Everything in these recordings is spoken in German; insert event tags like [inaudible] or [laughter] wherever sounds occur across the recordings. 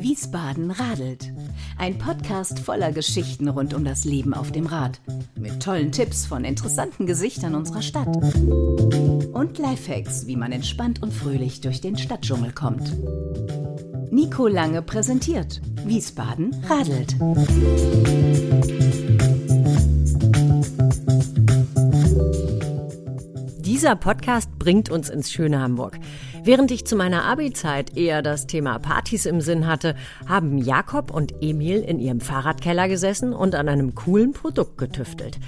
Wiesbaden radelt. Ein Podcast voller Geschichten rund um das Leben auf dem Rad. Mit tollen Tipps von interessanten Gesichtern unserer Stadt. Und Lifehacks, wie man entspannt und fröhlich durch den Stadtdschungel kommt. Nico Lange präsentiert. Wiesbaden radelt. Dieser Podcast bringt uns ins schöne Hamburg. Während ich zu meiner Abi-Zeit eher das Thema Partys im Sinn hatte, haben Jakob und Emil in ihrem Fahrradkeller gesessen und an einem coolen Produkt getüftelt.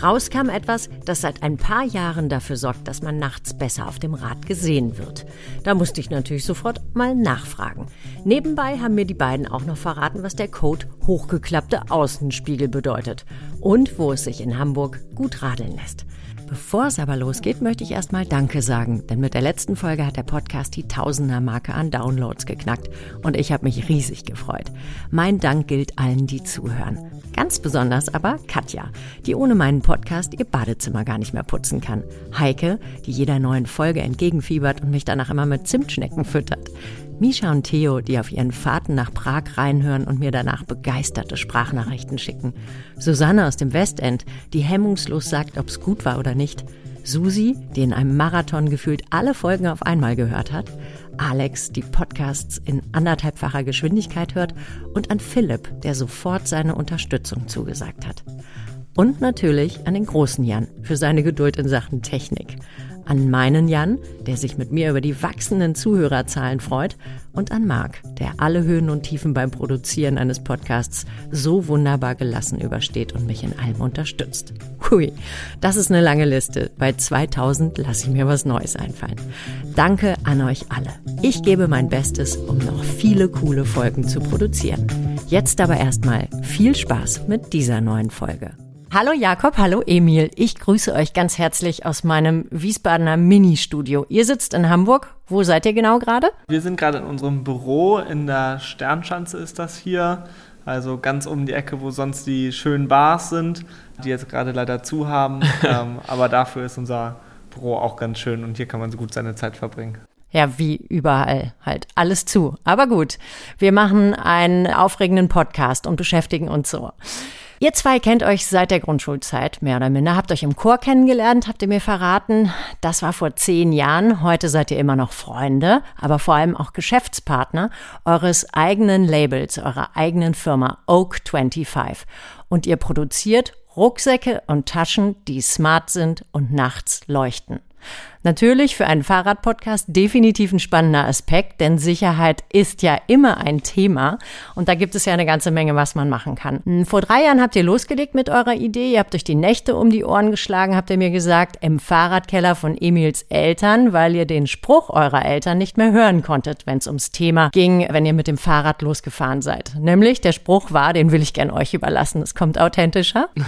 Raus kam etwas, das seit ein paar Jahren dafür sorgt, dass man nachts besser auf dem Rad gesehen wird. Da musste ich natürlich sofort mal nachfragen. Nebenbei haben mir die beiden auch noch verraten, was der Code hochgeklappte Außenspiegel bedeutet und wo es sich in Hamburg gut radeln lässt. Bevor es aber losgeht, möchte ich erstmal Danke sagen, denn mit der letzten Folge hat der Podcast die Tausender-Marke an Downloads geknackt und ich habe mich riesig gefreut. Mein Dank gilt allen, die zuhören. Ganz besonders aber Katja, die ohne meinen Podcast ihr Badezimmer gar nicht mehr putzen kann. Heike, die jeder neuen Folge entgegenfiebert und mich danach immer mit Zimtschnecken füttert. Misha und Theo, die auf ihren Fahrten nach Prag reinhören und mir danach begeisterte Sprachnachrichten schicken. Susanne aus dem Westend, die hemmungslos sagt, ob's gut war oder nicht. Susi, die in einem Marathon gefühlt alle Folgen auf einmal gehört hat. Alex, die Podcasts in anderthalbfacher Geschwindigkeit hört. Und an Philipp, der sofort seine Unterstützung zugesagt hat. Und natürlich an den großen Jan für seine Geduld in Sachen Technik an meinen Jan, der sich mit mir über die wachsenden Zuhörerzahlen freut, und an Marc, der alle Höhen und Tiefen beim Produzieren eines Podcasts so wunderbar gelassen übersteht und mich in allem unterstützt. Hui, das ist eine lange Liste. Bei 2000 lasse ich mir was Neues einfallen. Danke an euch alle. Ich gebe mein Bestes, um noch viele coole Folgen zu produzieren. Jetzt aber erstmal viel Spaß mit dieser neuen Folge. Hallo Jakob, hallo Emil. Ich grüße euch ganz herzlich aus meinem Wiesbadener Ministudio. Ihr sitzt in Hamburg. Wo seid ihr genau gerade? Wir sind gerade in unserem Büro in der Sternschanze ist das hier. Also ganz um die Ecke, wo sonst die schönen Bars sind, die jetzt gerade leider zu haben. [laughs] ähm, aber dafür ist unser Büro auch ganz schön und hier kann man so gut seine Zeit verbringen. Ja, wie überall halt alles zu. Aber gut, wir machen einen aufregenden Podcast und beschäftigen uns so. Ihr zwei kennt euch seit der Grundschulzeit, mehr oder minder. Habt euch im Chor kennengelernt, habt ihr mir verraten. Das war vor zehn Jahren. Heute seid ihr immer noch Freunde, aber vor allem auch Geschäftspartner eures eigenen Labels, eurer eigenen Firma Oak 25. Und ihr produziert Rucksäcke und Taschen, die smart sind und nachts leuchten. Natürlich für einen Fahrradpodcast definitiv ein spannender Aspekt, denn Sicherheit ist ja immer ein Thema und da gibt es ja eine ganze Menge, was man machen kann. Hm, vor drei Jahren habt ihr losgelegt mit eurer Idee, ihr habt euch die Nächte um die Ohren geschlagen, habt ihr mir gesagt, im Fahrradkeller von Emils Eltern, weil ihr den Spruch eurer Eltern nicht mehr hören konntet, wenn es ums Thema ging, wenn ihr mit dem Fahrrad losgefahren seid. Nämlich der Spruch war, den will ich gern euch überlassen, es kommt authentischer. [laughs]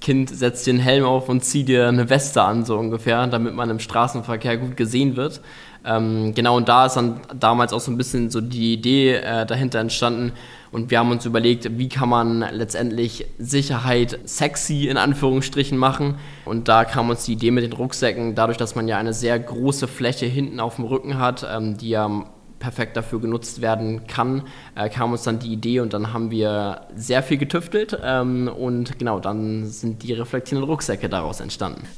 Kind setzt den Helm auf und zieht dir eine Weste an, so ungefähr, damit man im Straßenverkehr gut gesehen wird. Ähm, genau, und da ist dann damals auch so ein bisschen so die Idee äh, dahinter entstanden. Und wir haben uns überlegt, wie kann man letztendlich Sicherheit sexy in Anführungsstrichen machen. Und da kam uns die Idee mit den Rucksäcken, dadurch, dass man ja eine sehr große Fläche hinten auf dem Rücken hat, ähm, die ja perfekt dafür genutzt werden kann, äh, kam uns dann die Idee und dann haben wir sehr viel getüftelt ähm, und genau, dann sind die reflektierenden Rucksäcke daraus entstanden.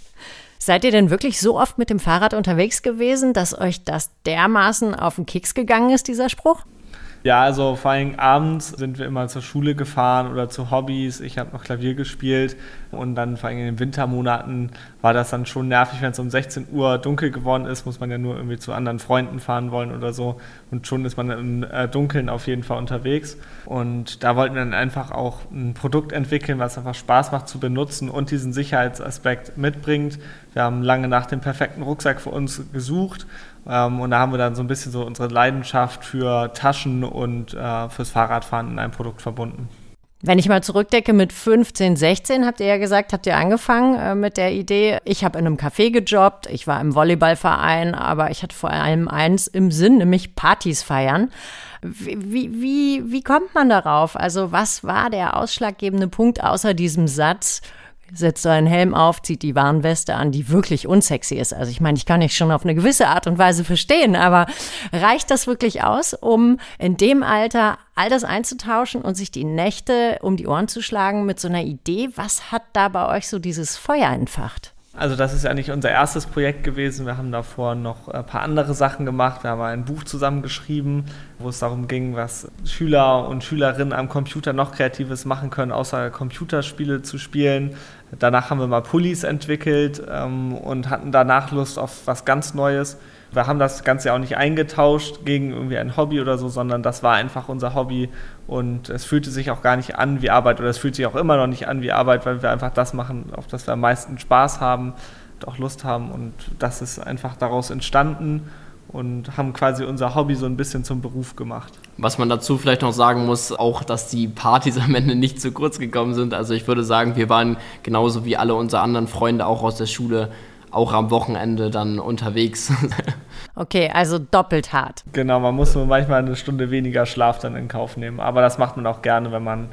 Seid ihr denn wirklich so oft mit dem Fahrrad unterwegs gewesen, dass euch das dermaßen auf den Keks gegangen ist, dieser Spruch? Ja, also vor allem abends sind wir immer zur Schule gefahren oder zu Hobbys. Ich habe noch Klavier gespielt und dann vor allem in den Wintermonaten war das dann schon nervig, wenn es um 16 Uhr dunkel geworden ist, muss man ja nur irgendwie zu anderen Freunden fahren wollen oder so und schon ist man im äh, Dunkeln auf jeden Fall unterwegs. Und da wollten wir dann einfach auch ein Produkt entwickeln, was einfach Spaß macht zu benutzen und diesen Sicherheitsaspekt mitbringt. Wir haben lange nach dem perfekten Rucksack für uns gesucht ähm, und da haben wir dann so ein bisschen so unsere Leidenschaft für Taschen und äh, fürs Fahrradfahren in einem Produkt verbunden. Wenn ich mal zurückdecke, mit 15, 16 habt ihr ja gesagt, habt ihr angefangen äh, mit der Idee, ich habe in einem Café gejobbt, ich war im Volleyballverein, aber ich hatte vor allem eins im Sinn, nämlich Partys feiern. Wie, wie, wie kommt man darauf? Also was war der ausschlaggebende Punkt außer diesem Satz, setzt seinen Helm auf, zieht die Warnweste an, die wirklich unsexy ist. Also ich meine, ich kann dich schon auf eine gewisse Art und Weise verstehen, aber reicht das wirklich aus, um in dem Alter all das einzutauschen und sich die Nächte um die Ohren zu schlagen mit so einer Idee? Was hat da bei euch so dieses Feuer entfacht? Also das ist ja nicht unser erstes Projekt gewesen. Wir haben davor noch ein paar andere Sachen gemacht. Wir haben ein Buch zusammengeschrieben, wo es darum ging, was Schüler und Schülerinnen am Computer noch Kreatives machen können, außer Computerspiele zu spielen. Danach haben wir mal Pullis entwickelt ähm, und hatten danach Lust auf was ganz Neues. Wir haben das Ganze ja auch nicht eingetauscht gegen irgendwie ein Hobby oder so, sondern das war einfach unser Hobby. Und es fühlte sich auch gar nicht an wie Arbeit oder es fühlt sich auch immer noch nicht an wie Arbeit, weil wir einfach das machen, auf das wir am meisten Spaß haben auch Lust haben. Und das ist einfach daraus entstanden und haben quasi unser Hobby so ein bisschen zum Beruf gemacht. Was man dazu vielleicht noch sagen muss, auch, dass die Partys [laughs] am Ende nicht zu kurz gekommen sind. Also ich würde sagen, wir waren genauso wie alle unsere anderen Freunde auch aus der Schule auch am Wochenende dann unterwegs. [laughs] Okay, also doppelt hart. Genau, man muss nur manchmal eine Stunde weniger Schlaf dann in Kauf nehmen. Aber das macht man auch gerne, wenn man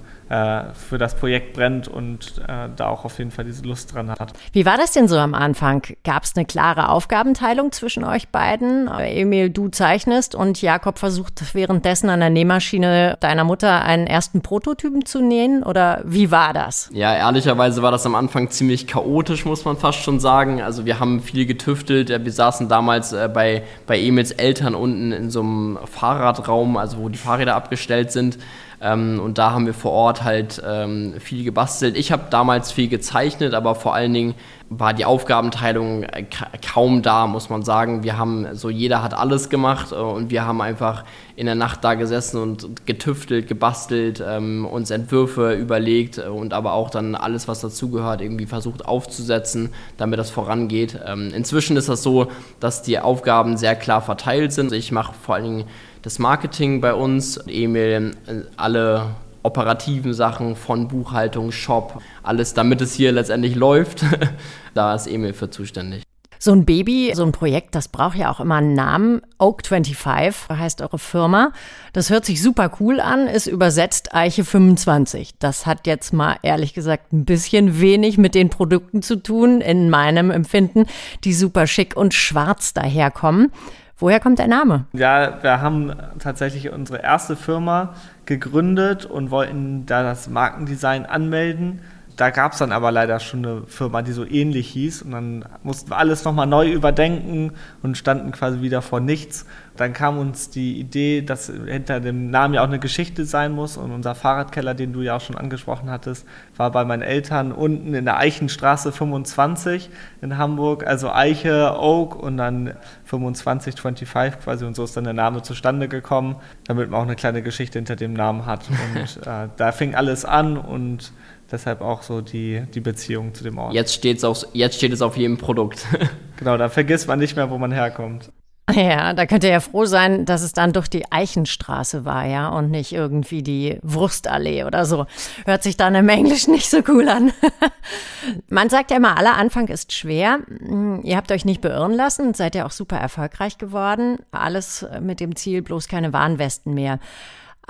für das Projekt brennt und äh, da auch auf jeden Fall diese Lust dran hat. Wie war das denn so am Anfang? Gab es eine klare Aufgabenteilung zwischen euch beiden? Emil, du zeichnest und Jakob versucht währenddessen an der Nähmaschine deiner Mutter einen ersten Prototypen zu nähen? Oder wie war das? Ja, ehrlicherweise war das am Anfang ziemlich chaotisch, muss man fast schon sagen. Also wir haben viel getüftelt. Wir saßen damals äh, bei, bei Emils Eltern unten in so einem Fahrradraum, also wo die Fahrräder abgestellt sind. Ähm, und da haben wir vor Ort halt ähm, viel gebastelt. Ich habe damals viel gezeichnet, aber vor allen Dingen war die Aufgabenteilung äh, kaum da, muss man sagen. Wir haben so, jeder hat alles gemacht äh, und wir haben einfach in der Nacht da gesessen und getüftelt, gebastelt, ähm, uns Entwürfe überlegt äh, und aber auch dann alles, was dazugehört, irgendwie versucht aufzusetzen, damit das vorangeht. Ähm, inzwischen ist das so, dass die Aufgaben sehr klar verteilt sind. Ich mache vor allen Dingen das Marketing bei uns. Emil äh, alle operativen Sachen von Buchhaltung, Shop, alles, damit es hier letztendlich läuft. [laughs] da ist Emil für zuständig. So ein Baby, so ein Projekt, das braucht ja auch immer einen Namen. Oak25 heißt eure Firma. Das hört sich super cool an, ist übersetzt Eiche 25. Das hat jetzt mal ehrlich gesagt ein bisschen wenig mit den Produkten zu tun, in meinem Empfinden, die super schick und schwarz daherkommen. Woher kommt der Name? Ja, wir haben tatsächlich unsere erste Firma gegründet und wollten da das Markendesign anmelden da gab es dann aber leider schon eine Firma, die so ähnlich hieß. Und dann mussten wir alles nochmal neu überdenken und standen quasi wieder vor nichts. Dann kam uns die Idee, dass hinter dem Namen ja auch eine Geschichte sein muss. Und unser Fahrradkeller, den du ja auch schon angesprochen hattest, war bei meinen Eltern unten in der Eichenstraße 25 in Hamburg. Also Eiche, Oak und dann 25, 25 quasi. Und so ist dann der Name zustande gekommen, damit man auch eine kleine Geschichte hinter dem Namen hat. Und [laughs] äh, da fing alles an und Deshalb auch so die, die Beziehung zu dem Ort. Jetzt, steht's auf, jetzt steht es auf jedem Produkt. [laughs] genau, da vergisst man nicht mehr, wo man herkommt. Ja, da könnt ihr ja froh sein, dass es dann durch die Eichenstraße war, ja, und nicht irgendwie die Wurstallee oder so. Hört sich dann im Englischen nicht so cool an. [laughs] Man sagt ja immer, aller Anfang ist schwer. Ihr habt euch nicht beirren lassen, seid ja auch super erfolgreich geworden. Alles mit dem Ziel, bloß keine Warnwesten mehr.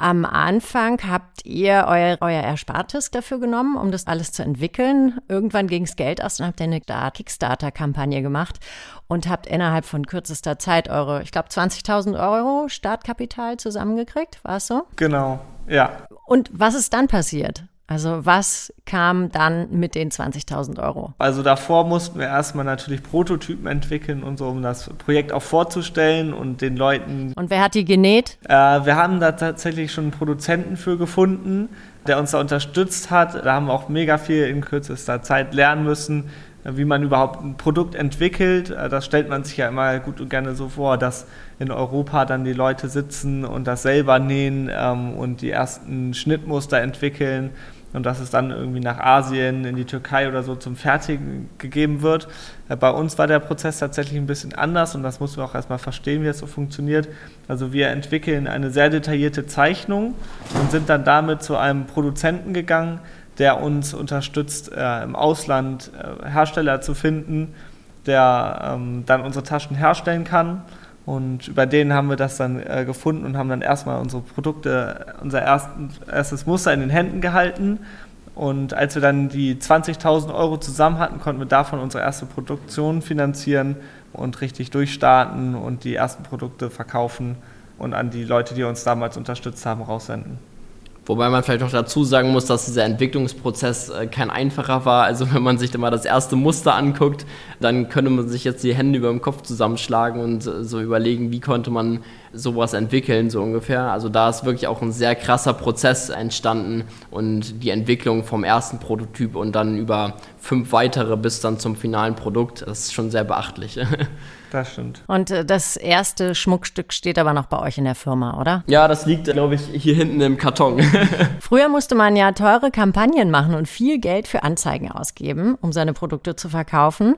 Am Anfang habt ihr euer, euer Erspartes dafür genommen, um das alles zu entwickeln. Irgendwann ging es Geld aus und habt ihr eine Kickstarter-Kampagne gemacht und habt innerhalb von kürzester Zeit eure, ich glaube, 20.000 Euro Startkapital zusammengekriegt. War es so? Genau, ja. Und was ist dann passiert? Also was kam dann mit den 20.000 Euro? Also davor mussten wir erstmal natürlich Prototypen entwickeln und so, um das Projekt auch vorzustellen und den Leuten. Und wer hat die genäht? Äh, wir haben da tatsächlich schon einen Produzenten für gefunden, der uns da unterstützt hat. Da haben wir auch mega viel in kürzester Zeit lernen müssen, wie man überhaupt ein Produkt entwickelt. Äh, das stellt man sich ja immer gut und gerne so vor, dass in Europa dann die Leute sitzen und das selber nähen ähm, und die ersten Schnittmuster entwickeln und dass es dann irgendwie nach Asien, in die Türkei oder so zum Fertigen gegeben wird. Äh, bei uns war der Prozess tatsächlich ein bisschen anders und das muss man auch erstmal verstehen, wie es so funktioniert. Also wir entwickeln eine sehr detaillierte Zeichnung und sind dann damit zu einem Produzenten gegangen, der uns unterstützt, äh, im Ausland äh, Hersteller zu finden, der ähm, dann unsere Taschen herstellen kann und über den haben wir das dann äh, gefunden und haben dann erstmal unsere Produkte, unser ersten, erstes Muster in den Händen gehalten Und als wir dann die 20.000 Euro zusammen hatten, konnten wir davon unsere erste Produktion finanzieren und richtig durchstarten und die ersten Produkte verkaufen und an die Leute, die uns damals unterstützt haben, raussenden. Wobei man vielleicht noch dazu sagen muss, dass dieser Entwicklungsprozess äh, kein einfacher war. Also wenn man sich dann mal das erste Muster anguckt, dann könnte man sich jetzt die Hände über dem Kopf zusammenschlagen und äh, so überlegen, wie konnte man sowas entwickeln, so ungefähr. Also da ist wirklich auch ein sehr krasser Prozess entstanden und die Entwicklung vom ersten Prototyp und dann über fünf weitere bis dann zum finalen Produkt, das ist schon sehr beachtlich. [laughs] Das stimmt. Und äh, das erste Schmuckstück steht aber noch bei euch in der Firma, oder? Ja, das liegt, glaube ich, hier hinten im Karton. [laughs] Früher musste man ja teure Kampagnen machen und viel Geld für Anzeigen ausgeben, um seine Produkte zu verkaufen.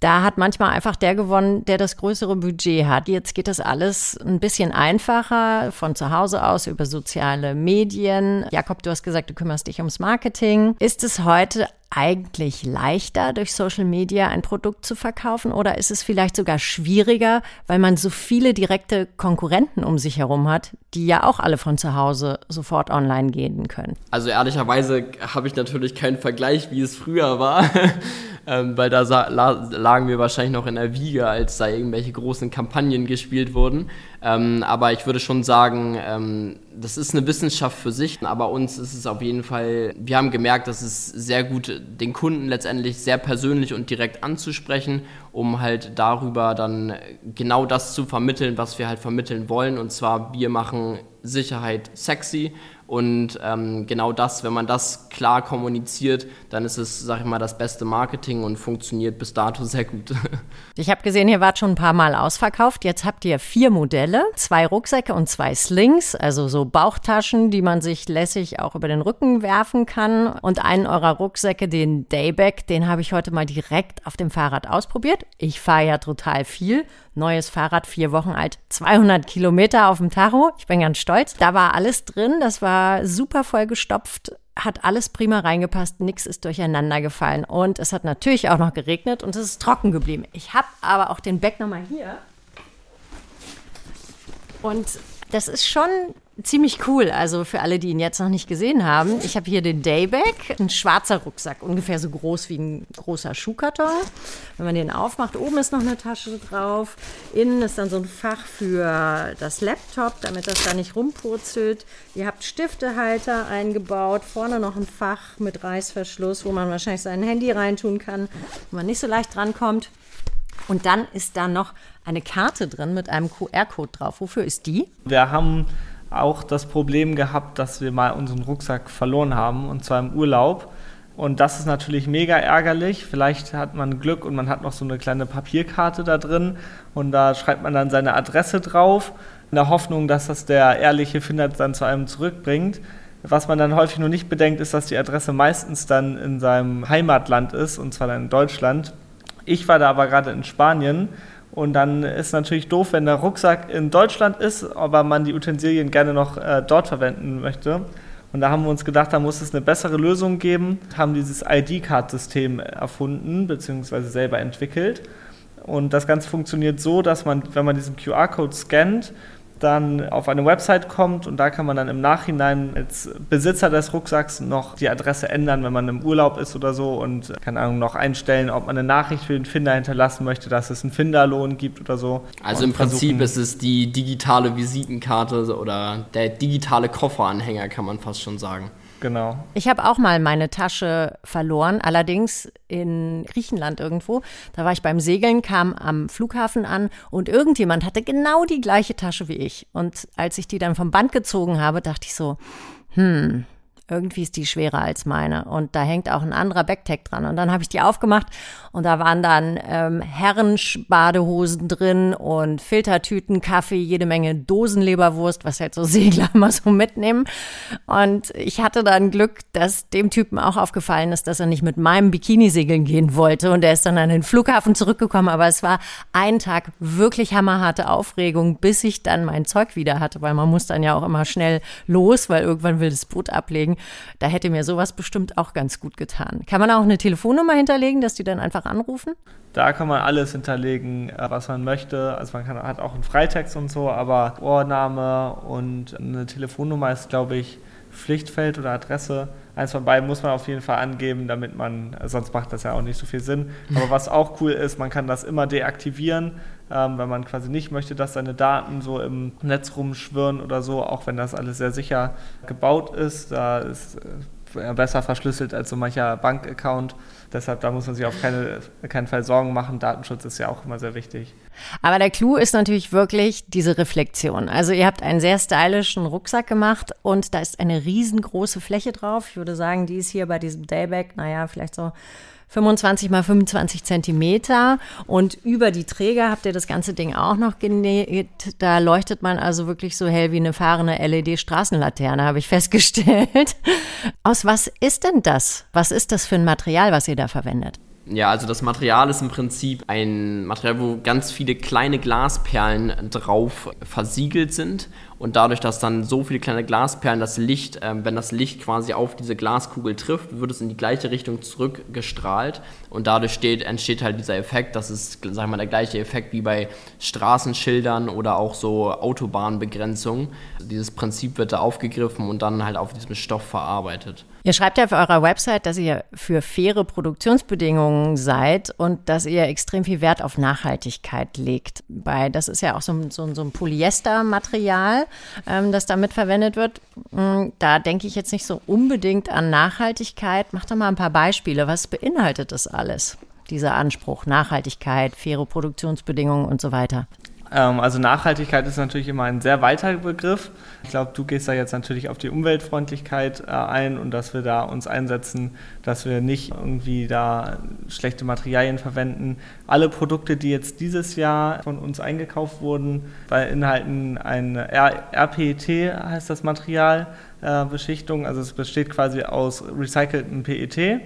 Da hat manchmal einfach der gewonnen, der das größere Budget hat. Jetzt geht das alles ein bisschen einfacher von zu Hause aus über soziale Medien. Jakob, du hast gesagt, du kümmerst dich ums Marketing. Ist es heute eigentlich leichter, durch Social Media ein Produkt zu verkaufen oder ist es vielleicht sogar schwieriger, weil man so viele direkte Konkurrenten um sich herum hat, die ja auch alle von zu Hause sofort online gehen können? Also ehrlicherweise habe ich natürlich keinen Vergleich, wie es früher war, ähm, weil da lagen wir wahrscheinlich noch in der Wiege, als da irgendwelche großen Kampagnen gespielt wurden. Ähm, aber ich würde schon sagen, ähm, das ist eine Wissenschaft für sich, aber uns ist es auf jeden Fall, wir haben gemerkt, dass es sehr gut den Kunden letztendlich sehr persönlich und direkt anzusprechen, um halt darüber dann genau das zu vermitteln, was wir halt vermitteln wollen. Und zwar, wir machen Sicherheit sexy und ähm, genau das, wenn man das klar kommuniziert, dann ist es, sag ich mal, das beste Marketing und funktioniert bis dato sehr gut. [laughs] Ich habe gesehen, ihr wart schon ein paar Mal ausverkauft. Jetzt habt ihr vier Modelle, zwei Rucksäcke und zwei Slings, also so Bauchtaschen, die man sich lässig auch über den Rücken werfen kann. Und einen eurer Rucksäcke, den Dayback, den habe ich heute mal direkt auf dem Fahrrad ausprobiert. Ich fahre ja total viel. Neues Fahrrad, vier Wochen alt, 200 Kilometer auf dem Tacho. Ich bin ganz stolz. Da war alles drin. Das war super voll gestopft hat alles prima reingepasst, nichts ist durcheinander gefallen. Und es hat natürlich auch noch geregnet und es ist trocken geblieben. Ich habe aber auch den Back nochmal hier. Und das ist schon ziemlich cool. Also für alle, die ihn jetzt noch nicht gesehen haben. Ich habe hier den Dayback, ein schwarzer Rucksack, ungefähr so groß wie ein großer Schuhkarton. Wenn man den aufmacht, oben ist noch eine Tasche drauf. Innen ist dann so ein Fach für das Laptop, damit das da nicht rumpurzelt. Ihr habt Stiftehalter eingebaut. Vorne noch ein Fach mit Reißverschluss, wo man wahrscheinlich sein Handy reintun kann, wo man nicht so leicht drankommt. Und dann ist da noch eine Karte drin mit einem QR-Code drauf. Wofür ist die? Wir haben auch das Problem gehabt, dass wir mal unseren Rucksack verloren haben und zwar im Urlaub. Und das ist natürlich mega ärgerlich. Vielleicht hat man Glück und man hat noch so eine kleine Papierkarte da drin und da schreibt man dann seine Adresse drauf, in der Hoffnung, dass das der ehrliche Finder dann zu einem zurückbringt. Was man dann häufig nur nicht bedenkt, ist, dass die Adresse meistens dann in seinem Heimatland ist, und zwar dann in Deutschland. Ich war da aber gerade in Spanien und dann ist natürlich doof, wenn der Rucksack in Deutschland ist, aber man die Utensilien gerne noch äh, dort verwenden möchte. Und da haben wir uns gedacht, da muss es eine bessere Lösung geben, haben dieses ID-Card-System erfunden bzw. selber entwickelt. Und das Ganze funktioniert so, dass man, wenn man diesen QR-Code scannt, dann auf eine Website kommt und da kann man dann im Nachhinein als Besitzer des Rucksacks noch die Adresse ändern, wenn man im Urlaub ist oder so und keine Ahnung noch einstellen, ob man eine Nachricht für den Finder hinterlassen möchte, dass es einen Finderlohn gibt oder so. Also im Prinzip ist es die digitale Visitenkarte oder der digitale Kofferanhänger, kann man fast schon sagen. Genau. Ich habe auch mal meine Tasche verloren, allerdings in Griechenland irgendwo. Da war ich beim Segeln, kam am Flughafen an und irgendjemand hatte genau die gleiche Tasche wie ich. Und als ich die dann vom Band gezogen habe, dachte ich so, hm, irgendwie ist die schwerer als meine. Und da hängt auch ein anderer Backtag dran. Und dann habe ich die aufgemacht und da waren dann ähm, Herrenbadehosen drin und Filtertüten, Kaffee, jede Menge Dosenleberwurst, was halt so [laughs] Segler immer so mitnehmen. Und ich hatte dann Glück, dass dem Typen auch aufgefallen ist, dass er nicht mit meinem Bikini segeln gehen wollte. Und er ist dann an den Flughafen zurückgekommen. Aber es war ein Tag wirklich hammerharte Aufregung, bis ich dann mein Zeug wieder hatte, weil man muss dann ja auch immer schnell los, weil irgendwann will das Boot ablegen. Da hätte mir sowas bestimmt auch ganz gut getan. Kann man auch eine Telefonnummer hinterlegen, dass die dann einfach anrufen? Da kann man alles hinterlegen, äh, was man möchte. Also man kann, hat auch einen Freitext und so, aber Ohrname und eine Telefonnummer ist, glaube ich, Pflichtfeld oder Adresse. Eins von beiden muss man auf jeden Fall angeben, damit man, sonst macht das ja auch nicht so viel Sinn. Aber was auch cool ist, man kann das immer deaktivieren, ähm, wenn man quasi nicht möchte, dass seine Daten so im Netz rumschwirren oder so, auch wenn das alles sehr sicher gebaut ist. Da ist äh, besser verschlüsselt als so mancher Bankaccount. Deshalb, da muss man sich auf keine, keinen Fall Sorgen machen. Datenschutz ist ja auch immer sehr wichtig. Aber der Clou ist natürlich wirklich diese Reflexion. Also ihr habt einen sehr stylischen Rucksack gemacht und da ist eine riesengroße Fläche drauf. Ich würde sagen, die ist hier bei diesem Dayback, naja, vielleicht so 25 mal 25 Zentimeter und über die Träger habt ihr das ganze Ding auch noch genäht. Da leuchtet man also wirklich so hell wie eine fahrende LED-Straßenlaterne, habe ich festgestellt. Aus was ist denn das? Was ist das für ein Material, was ihr da verwendet? Ja, also das Material ist im Prinzip ein Material, wo ganz viele kleine Glasperlen drauf versiegelt sind und dadurch, dass dann so viele kleine Glasperlen das Licht, äh, wenn das Licht quasi auf diese Glaskugel trifft, wird es in die gleiche Richtung zurückgestrahlt und dadurch steht, entsteht halt dieser Effekt, das ist, sagen wir mal, der gleiche Effekt wie bei Straßenschildern oder auch so Autobahnbegrenzungen. Dieses Prinzip wird da aufgegriffen und dann halt auf diesem Stoff verarbeitet. Ihr schreibt ja auf eurer Website, dass ihr für faire Produktionsbedingungen seid und dass ihr extrem viel Wert auf Nachhaltigkeit legt. Bei, das ist ja auch so, so, so ein Polyestermaterial, ähm, das damit verwendet wird. Hm, da denke ich jetzt nicht so unbedingt an Nachhaltigkeit. Mach doch mal ein paar Beispiele. Was beinhaltet das alles? Dieser Anspruch, Nachhaltigkeit, faire Produktionsbedingungen und so weiter. Ähm, also Nachhaltigkeit ist natürlich immer ein sehr weiter Begriff. Ich glaube, du gehst da jetzt natürlich auf die Umweltfreundlichkeit äh, ein und dass wir da uns einsetzen, dass wir nicht irgendwie da schlechte Materialien verwenden. Alle Produkte, die jetzt dieses Jahr von uns eingekauft wurden, beinhalten ein RPET, heißt das Material, äh, Beschichtung. Also es besteht quasi aus recyceltem PET.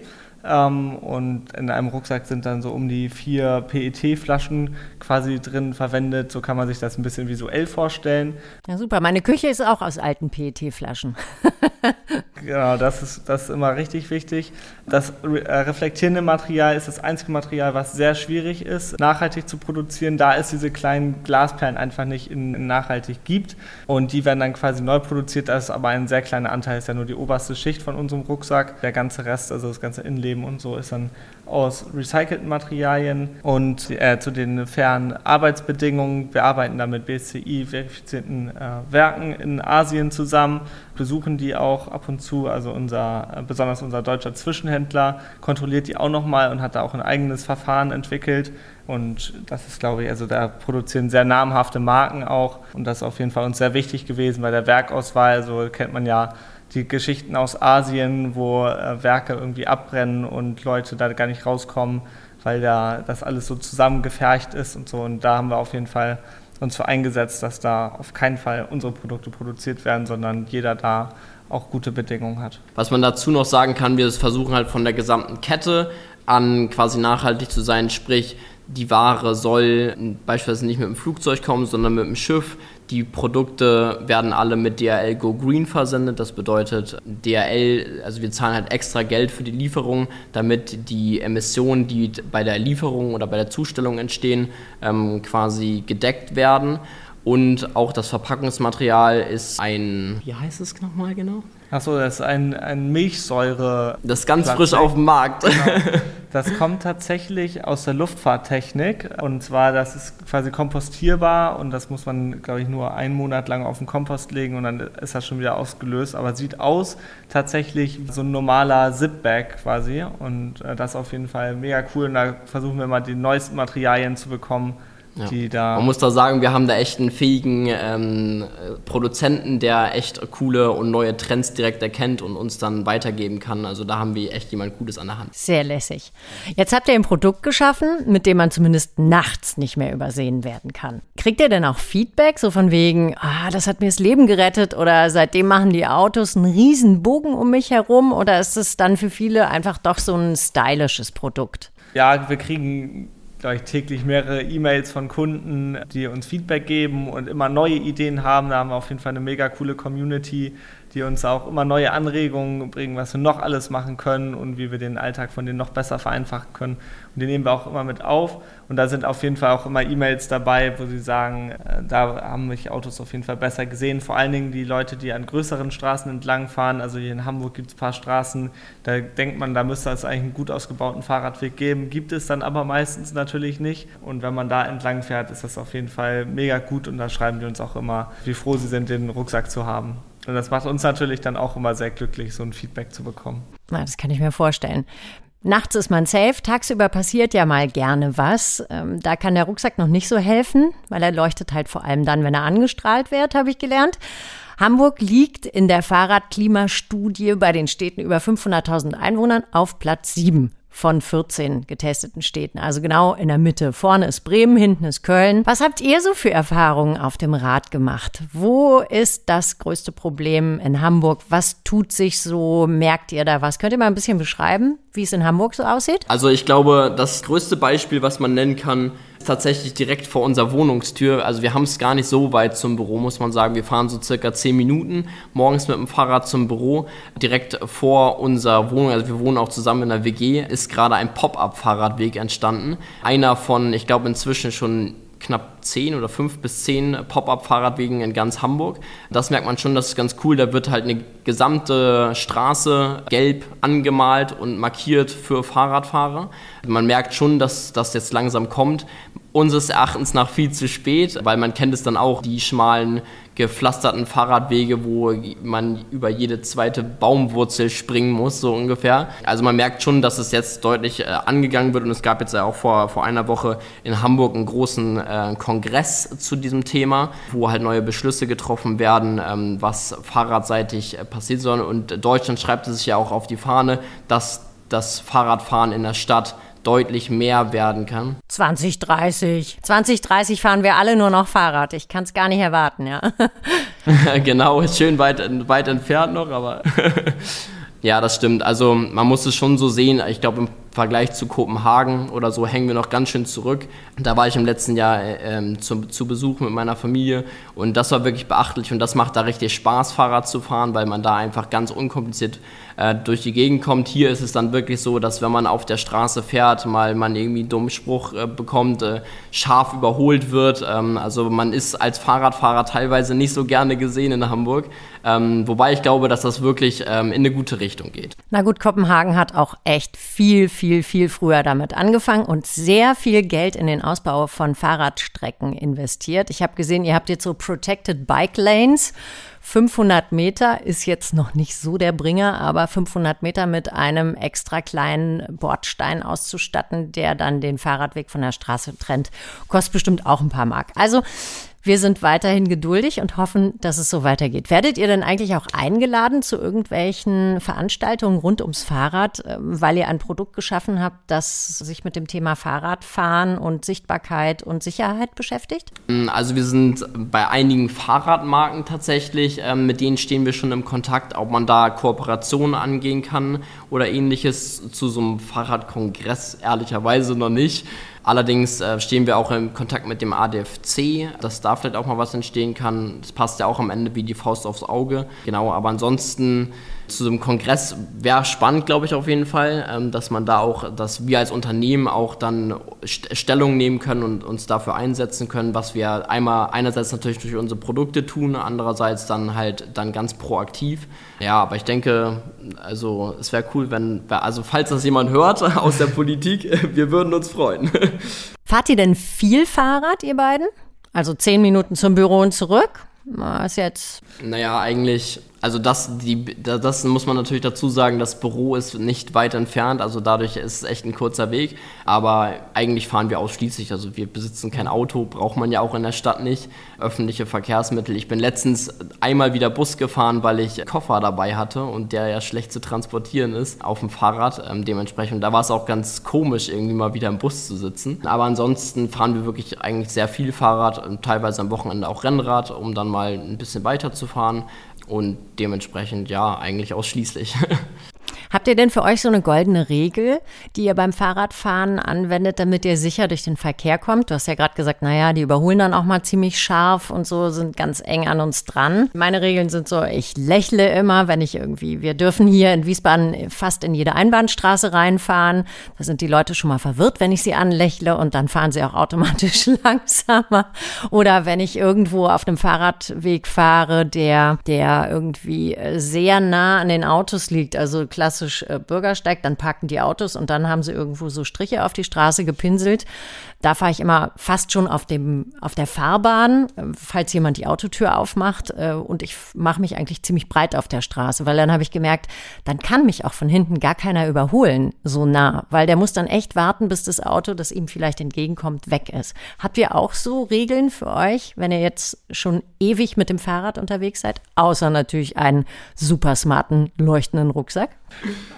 Ähm, und in einem Rucksack sind dann so um die vier PET-Flaschen quasi drin verwendet. So kann man sich das ein bisschen visuell vorstellen. Ja, super. Meine Küche ist auch aus alten PET-Flaschen. [laughs] genau, das ist, das ist immer richtig wichtig. Das äh, reflektierende Material ist das einzige Material, was sehr schwierig ist, nachhaltig zu produzieren, da es diese kleinen Glasperlen einfach nicht in, in nachhaltig gibt. Und die werden dann quasi neu produziert. Das ist aber ein sehr kleiner Anteil, ist ja nur die oberste Schicht von unserem Rucksack. Der ganze Rest, also das ganze Innenleben, Leben und so ist dann aus recycelten Materialien und äh, zu den fairen Arbeitsbedingungen. Wir arbeiten da mit BSCI-verifizierten äh, Werken in Asien zusammen, besuchen die auch ab und zu. Also unser, äh, besonders unser deutscher Zwischenhändler kontrolliert die auch nochmal und hat da auch ein eigenes Verfahren entwickelt. Und das ist, glaube ich, also da produzieren sehr namhafte Marken auch. Und das ist auf jeden Fall uns sehr wichtig gewesen bei der Werkauswahl. So kennt man ja die Geschichten aus Asien, wo äh, Werke irgendwie abbrennen und Leute da gar nicht rauskommen, weil da das alles so zusammengefercht ist und so. Und da haben wir auf jeden Fall uns für eingesetzt, dass da auf keinen Fall unsere Produkte produziert werden, sondern jeder da auch gute Bedingungen hat. Was man dazu noch sagen kann, wir versuchen halt von der gesamten Kette an quasi nachhaltig zu sein, sprich die Ware soll beispielsweise nicht mit dem Flugzeug kommen, sondern mit dem Schiff. Die Produkte werden alle mit DRL Go Green versendet. Das bedeutet, DRL, also wir zahlen halt extra Geld für die Lieferung, damit die Emissionen, die bei der Lieferung oder bei der Zustellung entstehen, ähm, quasi gedeckt werden. Und auch das Verpackungsmaterial ist ein, wie heißt es nochmal genau? Achso, das ist ein, ein Milchsäure. Das ist ganz frisch auf dem Markt. Genau. [laughs] Das kommt tatsächlich aus der Luftfahrttechnik. Und zwar, das ist quasi kompostierbar und das muss man, glaube ich, nur einen Monat lang auf den Kompost legen und dann ist das schon wieder ausgelöst. Aber sieht aus tatsächlich so ein normaler Zip-Bag quasi. Und äh, das ist auf jeden Fall mega cool. Und da versuchen wir mal die neuesten Materialien zu bekommen ja. Die da Man muss da sagen, wir haben da echt einen fähigen ähm, Produzenten, der echt coole und neue Trends direkt erkennt und uns dann weitergeben kann. Also da haben wir echt jemand Cooles an der Hand. Sehr lässig. Jetzt habt ihr ein Produkt geschaffen, mit dem man zumindest nachts nicht mehr übersehen werden kann. Kriegt ihr denn auch Feedback, so von wegen, ah, das hat mir das Leben gerettet oder seitdem machen die Autos einen riesen Bogen um mich herum oder ist es dann für viele einfach doch so ein stylisches Produkt? Ja, wir kriegen glaube ich, täglich mehrere E-Mails von Kunden, die uns Feedback geben und immer neue Ideen haben. Da haben wir auf jeden Fall eine mega coole Community, die uns auch immer neue Anregungen bringen, was wir noch alles machen können und wie wir den Alltag von denen noch besser vereinfachen können. Und die nehmen wir auch immer mit auf. Und da sind auf jeden Fall auch immer E-Mails dabei, wo sie sagen, äh, da haben mich Autos auf jeden Fall besser gesehen. Vor allen Dingen die Leute, die an größeren Straßen entlang fahren. Also hier in Hamburg gibt es ein paar Straßen, da denkt man, da müsste es eigentlich einen gut ausgebauten Fahrradweg geben. Gibt es dann aber meistens natürlich nicht. Und wenn man da entlang fährt, ist das auf jeden Fall mega gut. Und da schreiben die uns auch immer, wie froh sie sind, den Rucksack zu haben. Und das macht uns natürlich dann auch immer sehr glücklich, so ein Feedback zu bekommen. Na, das kann ich mir vorstellen. Nachts ist man safe, tagsüber passiert ja mal gerne was. Ähm, da kann der Rucksack noch nicht so helfen, weil er leuchtet halt vor allem dann, wenn er angestrahlt wird, habe ich gelernt. Hamburg liegt in der Fahrradklimastudie bei den Städten über 500.000 Einwohnern auf Platz 7 von 14 getesteten Städten. Also genau in der Mitte. Vorne ist Bremen, hinten ist Köln. Was habt ihr so für Erfahrungen auf dem Rad gemacht? Wo ist das größte Problem in Hamburg? Was tut sich so? Merkt ihr da was? Könnt ihr mal ein bisschen beschreiben, wie es in Hamburg so aussieht? Also ich glaube, das größte Beispiel, was man nennen kann, tatsächlich direkt vor unserer Wohnungstür. Also wir haben es gar nicht so weit zum Büro, muss man sagen. Wir fahren so circa zehn Minuten morgens mit dem Fahrrad zum Büro. Direkt vor unserer Wohnung, also wir wohnen auch zusammen in der WG, ist gerade ein Pop-up-Fahrradweg entstanden. Einer von, ich glaube inzwischen schon knapp zehn oder fünf bis zehn Pop-up-Fahrradwegen in ganz Hamburg. Das merkt man schon, das ist ganz cool. Da wird halt eine gesamte Straße gelb angemalt und markiert für Fahrradfahrer. Man merkt schon, dass das jetzt langsam kommt. Unseres Erachtens nach viel zu spät, weil man kennt es dann auch, die schmalen gepflasterten Fahrradwege, wo man über jede zweite Baumwurzel springen muss, so ungefähr. Also man merkt schon, dass es jetzt deutlich äh, angegangen wird und es gab jetzt ja auch vor, vor einer Woche in Hamburg einen großen äh, Kongress zu diesem Thema, wo halt neue Beschlüsse getroffen werden, ähm, was fahrradseitig äh, passieren soll. Und Deutschland schreibt es sich ja auch auf die Fahne, dass das Fahrradfahren in der Stadt deutlich mehr werden kann. 2030. 2030 fahren wir alle nur noch Fahrrad. Ich kann es gar nicht erwarten, ja. [laughs] [laughs] genau, ist schön weit, weit entfernt noch, aber [laughs] ja, das stimmt. Also man muss es schon so sehen. Ich glaube, im Vergleich zu Kopenhagen oder so hängen wir noch ganz schön zurück. Da war ich im letzten Jahr äh, zu, zu Besuch mit meiner Familie und das war wirklich beachtlich und das macht da richtig Spaß, Fahrrad zu fahren, weil man da einfach ganz unkompliziert äh, durch die Gegend kommt. Hier ist es dann wirklich so, dass wenn man auf der Straße fährt, mal man irgendwie einen dummen Spruch äh, bekommt, äh, scharf überholt wird. Ähm, also man ist als Fahrradfahrer teilweise nicht so gerne gesehen in Hamburg. Ähm, wobei ich glaube, dass das wirklich ähm, in eine gute Richtung geht. Na gut, Kopenhagen hat auch echt viel, viel viel, viel früher damit angefangen und sehr viel Geld in den Ausbau von Fahrradstrecken investiert. Ich habe gesehen, ihr habt jetzt so Protected Bike Lanes. 500 Meter ist jetzt noch nicht so der Bringer, aber 500 Meter mit einem extra kleinen Bordstein auszustatten, der dann den Fahrradweg von der Straße trennt, kostet bestimmt auch ein paar Mark. Also wir sind weiterhin geduldig und hoffen, dass es so weitergeht. Werdet ihr denn eigentlich auch eingeladen zu irgendwelchen Veranstaltungen rund ums Fahrrad, ähm, weil ihr ein Produkt geschaffen habt, das sich mit dem Thema Fahrradfahren und Sichtbarkeit und Sicherheit beschäftigt? Mm, also wir sind bei einigen Fahrradmarken tatsächlich, ähm, mit denen stehen wir schon im Kontakt, ob man da Kooperationen angehen kann oder ähnliches zu so einem Fahrradkongress ehrlicherweise noch nicht. Allerdings äh, stehen wir auch im Kontakt mit dem ADFC, dass da vielleicht auch mal was entstehen kann. Das passt ja auch am Ende wie die Faust aufs Auge. Genau, aber ansonsten zu so einem Kongress wäre spannend, glaube ich, auf jeden Fall, ähm, dass man da auch, dass wir als Unternehmen auch dann Stellung nehmen können und uns dafür einsetzen können, was wir einmal einerseits natürlich durch unsere Produkte tun, andererseits dann halt dann ganz proaktiv. Ja, aber ich denke, also es wäre cool, wenn, also falls das jemand hört [laughs] aus der Politik, [laughs] wir würden uns freuen. [laughs] Fahrt ihr denn viel Fahrrad, ihr beiden? Also zehn Minuten zum Büro und zurück? Was jetzt? Naja, eigentlich also das, die, das muss man natürlich dazu sagen, das Büro ist nicht weit entfernt, also dadurch ist es echt ein kurzer Weg. Aber eigentlich fahren wir ausschließlich, also wir besitzen kein Auto, braucht man ja auch in der Stadt nicht. Öffentliche Verkehrsmittel. Ich bin letztens einmal wieder Bus gefahren, weil ich Koffer dabei hatte und der ja schlecht zu transportieren ist auf dem Fahrrad. Ähm, dementsprechend, da war es auch ganz komisch, irgendwie mal wieder im Bus zu sitzen. Aber ansonsten fahren wir wirklich eigentlich sehr viel Fahrrad und teilweise am Wochenende auch Rennrad, um dann mal ein bisschen weiter zu fahren und dementsprechend ja, eigentlich ausschließlich. [laughs] Habt ihr denn für euch so eine goldene Regel, die ihr beim Fahrradfahren anwendet, damit ihr sicher durch den Verkehr kommt? Du hast ja gerade gesagt, naja, die überholen dann auch mal ziemlich scharf und so, sind ganz eng an uns dran. Meine Regeln sind so, ich lächle immer, wenn ich irgendwie, wir dürfen hier in Wiesbaden fast in jede Einbahnstraße reinfahren. Da sind die Leute schon mal verwirrt, wenn ich sie anlächle und dann fahren sie auch automatisch [laughs] langsamer. Oder wenn ich irgendwo auf einem Fahrradweg fahre, der, der irgendwie sehr nah an den Autos liegt, also klassisch klassisch äh, Bürgersteig, dann parken die Autos und dann haben sie irgendwo so Striche auf die Straße gepinselt. Da fahre ich immer fast schon auf, dem, auf der Fahrbahn, falls jemand die Autotür aufmacht. Äh, und ich mache mich eigentlich ziemlich breit auf der Straße, weil dann habe ich gemerkt, dann kann mich auch von hinten gar keiner überholen, so nah. Weil der muss dann echt warten, bis das Auto, das ihm vielleicht entgegenkommt, weg ist. Habt ihr auch so Regeln für euch, wenn ihr jetzt schon ewig mit dem Fahrrad unterwegs seid? Außer natürlich einen super smarten, leuchtenden Rucksack?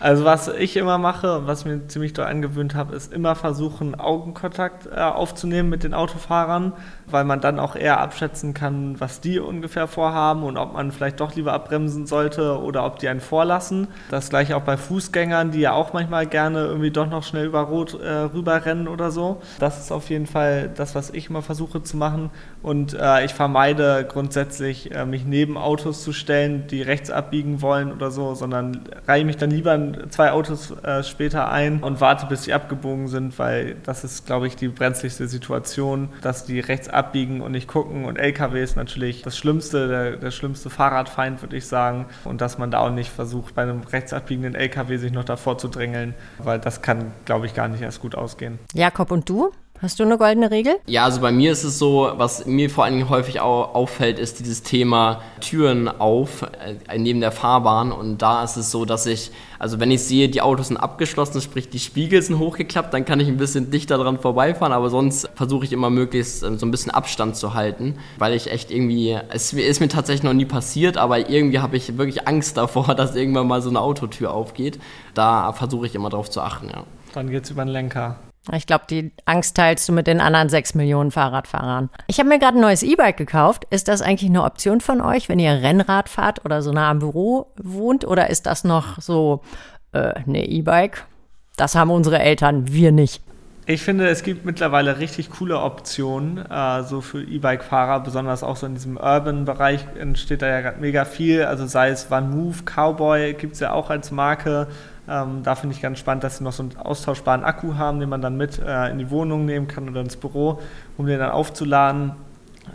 Also was ich immer mache und was mir ziemlich doll angewöhnt habe, ist immer versuchen, Augenkontakt aufzunehmen mit den Autofahrern, weil man dann auch eher abschätzen kann, was die ungefähr vorhaben und ob man vielleicht doch lieber abbremsen sollte oder ob die einen vorlassen. Das gleiche auch bei Fußgängern, die ja auch manchmal gerne irgendwie doch noch schnell über Rot äh, rüberrennen oder so. Das ist auf jeden Fall das, was ich immer versuche zu machen. Und äh, ich vermeide grundsätzlich, äh, mich neben Autos zu stellen, die rechts abbiegen wollen oder so, sondern reihe mich dann lieber zwei Autos äh, später ein und warte, bis sie abgebogen sind, weil das ist, glaube ich, die brenzligste Situation, dass die rechts abbiegen und nicht gucken. Und LKW ist natürlich das Schlimmste, der, der schlimmste Fahrradfeind, würde ich sagen. Und dass man da auch nicht versucht, bei einem rechts abbiegenden LKW sich noch davor zu drängeln, weil das kann, glaube ich, gar nicht erst gut ausgehen. Jakob und du? Hast du eine goldene Regel? Ja, also bei mir ist es so, was mir vor allen Dingen häufig auch auffällt, ist dieses Thema Türen auf äh, neben der Fahrbahn. Und da ist es so, dass ich, also wenn ich sehe, die Autos sind abgeschlossen, sprich die Spiegel sind hochgeklappt, dann kann ich ein bisschen dichter dran vorbeifahren. Aber sonst versuche ich immer möglichst äh, so ein bisschen Abstand zu halten, weil ich echt irgendwie, es ist mir tatsächlich noch nie passiert, aber irgendwie habe ich wirklich Angst davor, [laughs] dass irgendwann mal so eine Autotür aufgeht. Da versuche ich immer drauf zu achten, ja. Dann geht's über den Lenker. Ich glaube, die Angst teilst du mit den anderen sechs Millionen Fahrradfahrern. Ich habe mir gerade ein neues E-Bike gekauft. Ist das eigentlich eine Option von euch, wenn ihr Rennrad fahrt oder so nah am Büro wohnt? Oder ist das noch so, äh, ne E-Bike? Das haben unsere Eltern, wir nicht. Ich finde, es gibt mittlerweile richtig coole Optionen, äh, so für E-Bike-Fahrer, besonders auch so in diesem Urban-Bereich entsteht da ja gerade mega viel. Also sei es Van Move, Cowboy gibt es ja auch als Marke. Ähm, da finde ich ganz spannend, dass sie noch so einen austauschbaren Akku haben, den man dann mit äh, in die Wohnung nehmen kann oder ins Büro, um den dann aufzuladen.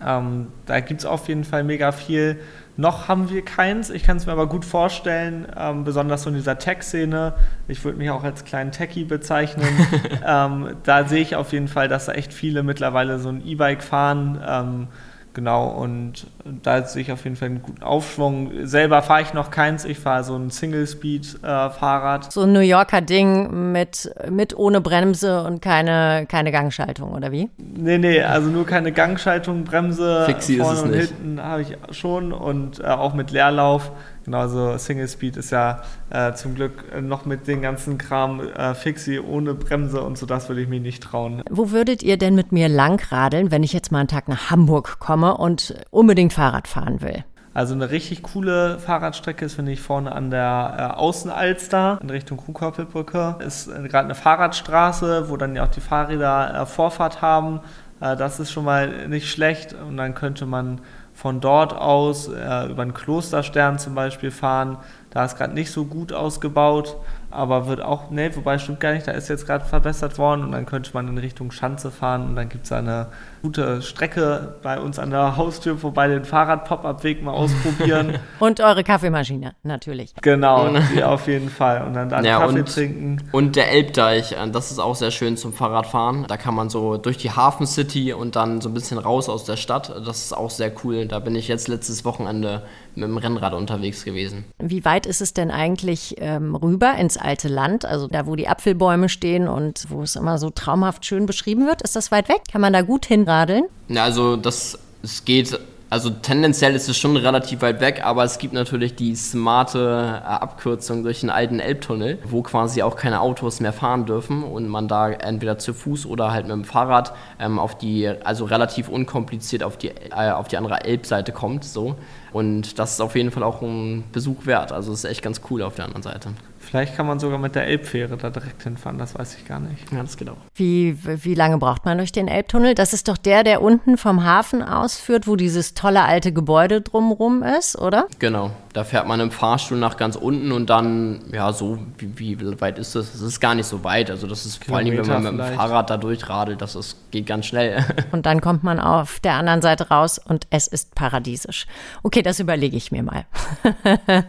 Ähm, da gibt es auf jeden Fall mega viel. Noch haben wir keins, ich kann es mir aber gut vorstellen, ähm, besonders so in dieser Tech-Szene. Ich würde mich auch als kleinen Techie bezeichnen. [laughs] ähm, da sehe ich auf jeden Fall, dass da echt viele mittlerweile so ein E-Bike fahren. Ähm, Genau, und da sehe ich auf jeden Fall einen guten Aufschwung. Selber fahre ich noch keins, ich fahre so ein Single-Speed-Fahrrad. Äh, so ein New Yorker Ding mit, mit ohne Bremse und keine, keine Gangschaltung, oder wie? Nee, nee, also nur keine Gangschaltung, Bremse Fixie vorne und hinten habe ich schon und äh, auch mit Leerlauf. Genauso Single Speed ist ja äh, zum Glück noch mit den ganzen Kram äh, Fixie ohne Bremse und so, das würde ich mir nicht trauen. Wo würdet ihr denn mit mir langradeln, wenn ich jetzt mal einen Tag nach Hamburg komme und unbedingt Fahrrad fahren will? Also eine richtig coole Fahrradstrecke ist, finde ich, vorne an der äh, Außenalster in Richtung Kuhkoppelbrücke. Ist äh, gerade eine Fahrradstraße, wo dann ja auch die Fahrräder äh, Vorfahrt haben. Äh, das ist schon mal nicht schlecht und dann könnte man von dort aus äh, über den Klosterstern zum Beispiel fahren. Da ist gerade nicht so gut ausgebaut aber wird auch, ne, wobei stimmt gar nicht, da ist jetzt gerade verbessert worden und dann könnte man in Richtung Schanze fahren und dann gibt es eine gute Strecke bei uns an der Haustür, wobei den Fahrrad-Pop-Up-Weg mal ausprobieren. [laughs] und eure Kaffeemaschine, natürlich. Genau, [laughs] die auf jeden Fall. Und dann da ja, Kaffee und, trinken. Und der Elbdeich, äh, das ist auch sehr schön zum Fahrradfahren. Da kann man so durch die Hafen City und dann so ein bisschen raus aus der Stadt. Das ist auch sehr cool. Da bin ich jetzt letztes Wochenende mit dem Rennrad unterwegs gewesen. Wie weit ist es denn eigentlich ähm, rüber ins alte Land, also da, wo die Apfelbäume stehen und wo es immer so traumhaft schön beschrieben wird. Ist das weit weg? Kann man da gut hinradeln? Ja, also das es geht also tendenziell ist es schon relativ weit weg, aber es gibt natürlich die smarte äh, Abkürzung durch den alten Elbtunnel, wo quasi auch keine Autos mehr fahren dürfen und man da entweder zu Fuß oder halt mit dem Fahrrad ähm, auf die, also relativ unkompliziert auf die, äh, auf die andere Elbseite kommt. So. Und das ist auf jeden Fall auch ein Besuch wert. Also ist echt ganz cool auf der anderen Seite. Vielleicht kann man sogar mit der Elbfähre da direkt hinfahren, das weiß ich gar nicht. Geht auch. Wie, wie lange braucht man durch den Elbtunnel? Das ist doch der, der unten vom Hafen ausführt, wo dieses tolle alte Gebäude drumrum ist, oder? Genau. Da fährt man im Fahrstuhl nach ganz unten und dann, ja, so, wie, wie weit ist das? Das ist gar nicht so weit. Also, das ist vor allem, wenn man mit dem vielleicht. Fahrrad da durchradelt, das ist, geht ganz schnell. [laughs] Und dann kommt man auf der anderen Seite raus und es ist paradiesisch. Okay, das überlege ich mir mal. [laughs]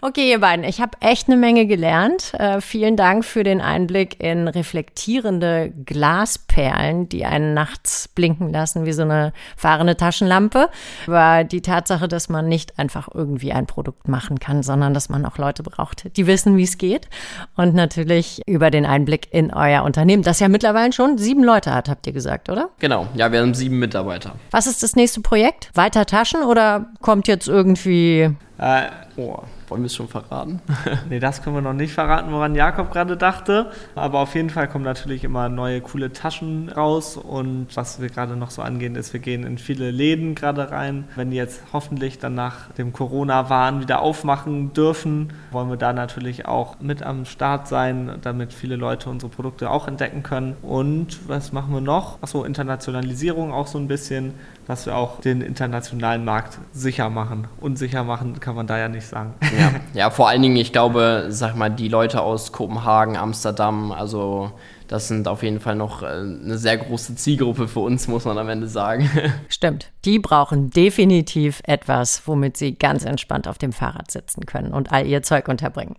okay, ihr beiden, ich habe echt eine Menge gelernt. Äh, vielen Dank für den Einblick in reflektierende Glasperlen, die einen nachts blinken lassen wie so eine fahrende Taschenlampe. Über die Tatsache, dass man nicht einfach irgendwie ein Produkt machen kann, sondern dass man auch Leute braucht, die wissen, wie es geht. Und natürlich über den Einblick in euer Unternehmen, das ja mittlerweile schon sieben Leute hat, habt ihr gesagt, oder? genau. Ja, wir haben sieben Mitarbeiter. Was ist das nächste Projekt? Weiter Taschen oder kommt jetzt irgendwie Äh, Oh, wollen wir es schon verraten? [laughs] nee, das können wir noch nicht verraten, woran Jakob gerade dachte. Aber auf jeden Fall kommen natürlich immer neue coole Taschen raus. Und was wir gerade noch so angehen, ist, wir gehen in viele Läden gerade rein. Wenn die jetzt hoffentlich dann nach dem Corona-Wahn wieder aufmachen dürfen, wollen wir da natürlich auch mit am Start sein, damit viele Leute unsere Produkte auch entdecken können. Und was machen wir noch? Achso, Internationalisierung auch so ein bisschen, dass wir auch den internationalen Markt sicher machen. Unsicher machen kann man da ja nicht sagen. Ja, ja, vor allen Dingen, ich glaube, sag mal, die Leute aus Kopenhagen, Amsterdam, also das sind auf jeden Fall noch äh, eine sehr große Zielgruppe für uns, muss man am Ende sagen. [laughs] Stimmt. Die brauchen definitiv etwas, womit sie ganz entspannt auf dem Fahrrad sitzen können und all ihr Zeug unterbringen.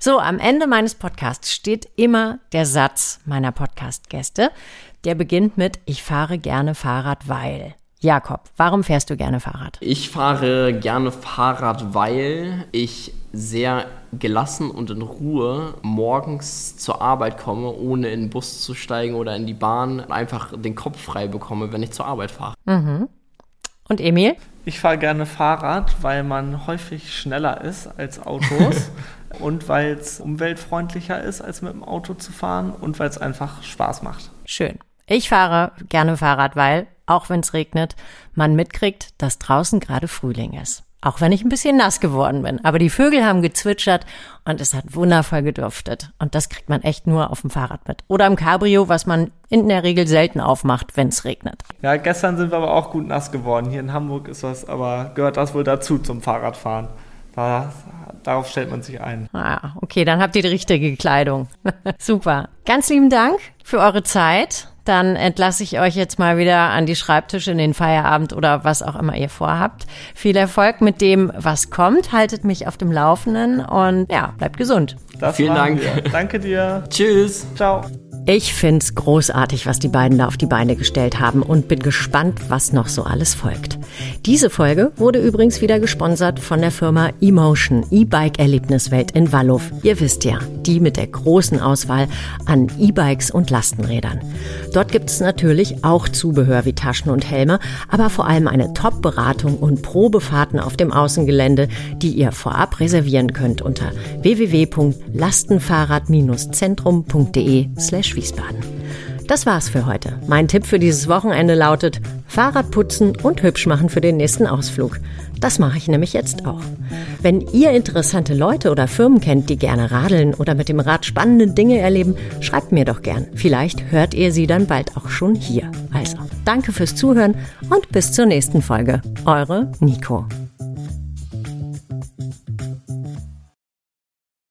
So, am Ende meines Podcasts steht immer der Satz meiner Podcast-Gäste. Der beginnt mit, ich fahre gerne Fahrrad, weil. Jakob, warum fährst du gerne Fahrrad? Ich fahre gerne Fahrrad, weil ich sehr gelassen und in Ruhe morgens zur Arbeit komme, ohne in den Bus zu steigen oder in die Bahn, einfach den Kopf frei bekomme, wenn ich zur Arbeit fahre. Und Emil? Ich fahre gerne Fahrrad, weil man häufig schneller ist als Autos [laughs] und weil es umweltfreundlicher ist, als mit dem Auto zu fahren und weil es einfach Spaß macht. Schön. Ich fahre gerne Fahrrad, weil, auch wenn es regnet, man mitkriegt, dass draußen gerade Frühling ist. Auch wenn ich ein bisschen nass geworden bin. Aber die Vögel haben gezwitschert und es hat wundervoll geduftet. Und das kriegt man echt nur auf dem Fahrrad mit. Oder im Cabrio, was man in der Regel selten aufmacht, wenn es regnet. Ja, gestern sind wir aber auch gut nass geworden. Hier in Hamburg ist das aber, gehört das wohl dazu zum Fahrradfahren. Da, darauf stellt man sich ein. Ah, okay, dann habt ihr die richtige Kleidung. [laughs] Super. Ganz lieben Dank für eure Zeit. Dann entlasse ich euch jetzt mal wieder an die Schreibtische in den Feierabend oder was auch immer ihr vorhabt. Viel Erfolg mit dem, was kommt. Haltet mich auf dem Laufenden und ja, bleibt gesund. Das Vielen Dank. Wir. Danke dir. Tschüss! Ciao. Ich find's großartig, was die beiden da auf die Beine gestellt haben und bin gespannt, was noch so alles folgt. Diese Folge wurde übrigens wieder gesponsert von der Firma Emotion, E-Bike-Erlebniswelt in Wallow. Ihr wisst ja, die mit der großen Auswahl an E-Bikes und Lastenrädern. Dort gibt es natürlich auch Zubehör wie Taschen und Helme, aber vor allem eine Top-Beratung und Probefahrten auf dem Außengelände, die ihr vorab reservieren könnt unter www.lastenfahrrad-zentrum.de slash Wiesbaden. Das war's für heute. Mein Tipp für dieses Wochenende lautet Fahrrad putzen und hübsch machen für den nächsten Ausflug. Das mache ich nämlich jetzt auch. Wenn ihr interessante Leute oder Firmen kennt, die gerne radeln oder mit dem Rad spannende Dinge erleben, schreibt mir doch gern. Vielleicht hört ihr sie dann bald auch schon hier. Also, danke fürs Zuhören und bis zur nächsten Folge. Eure Nico.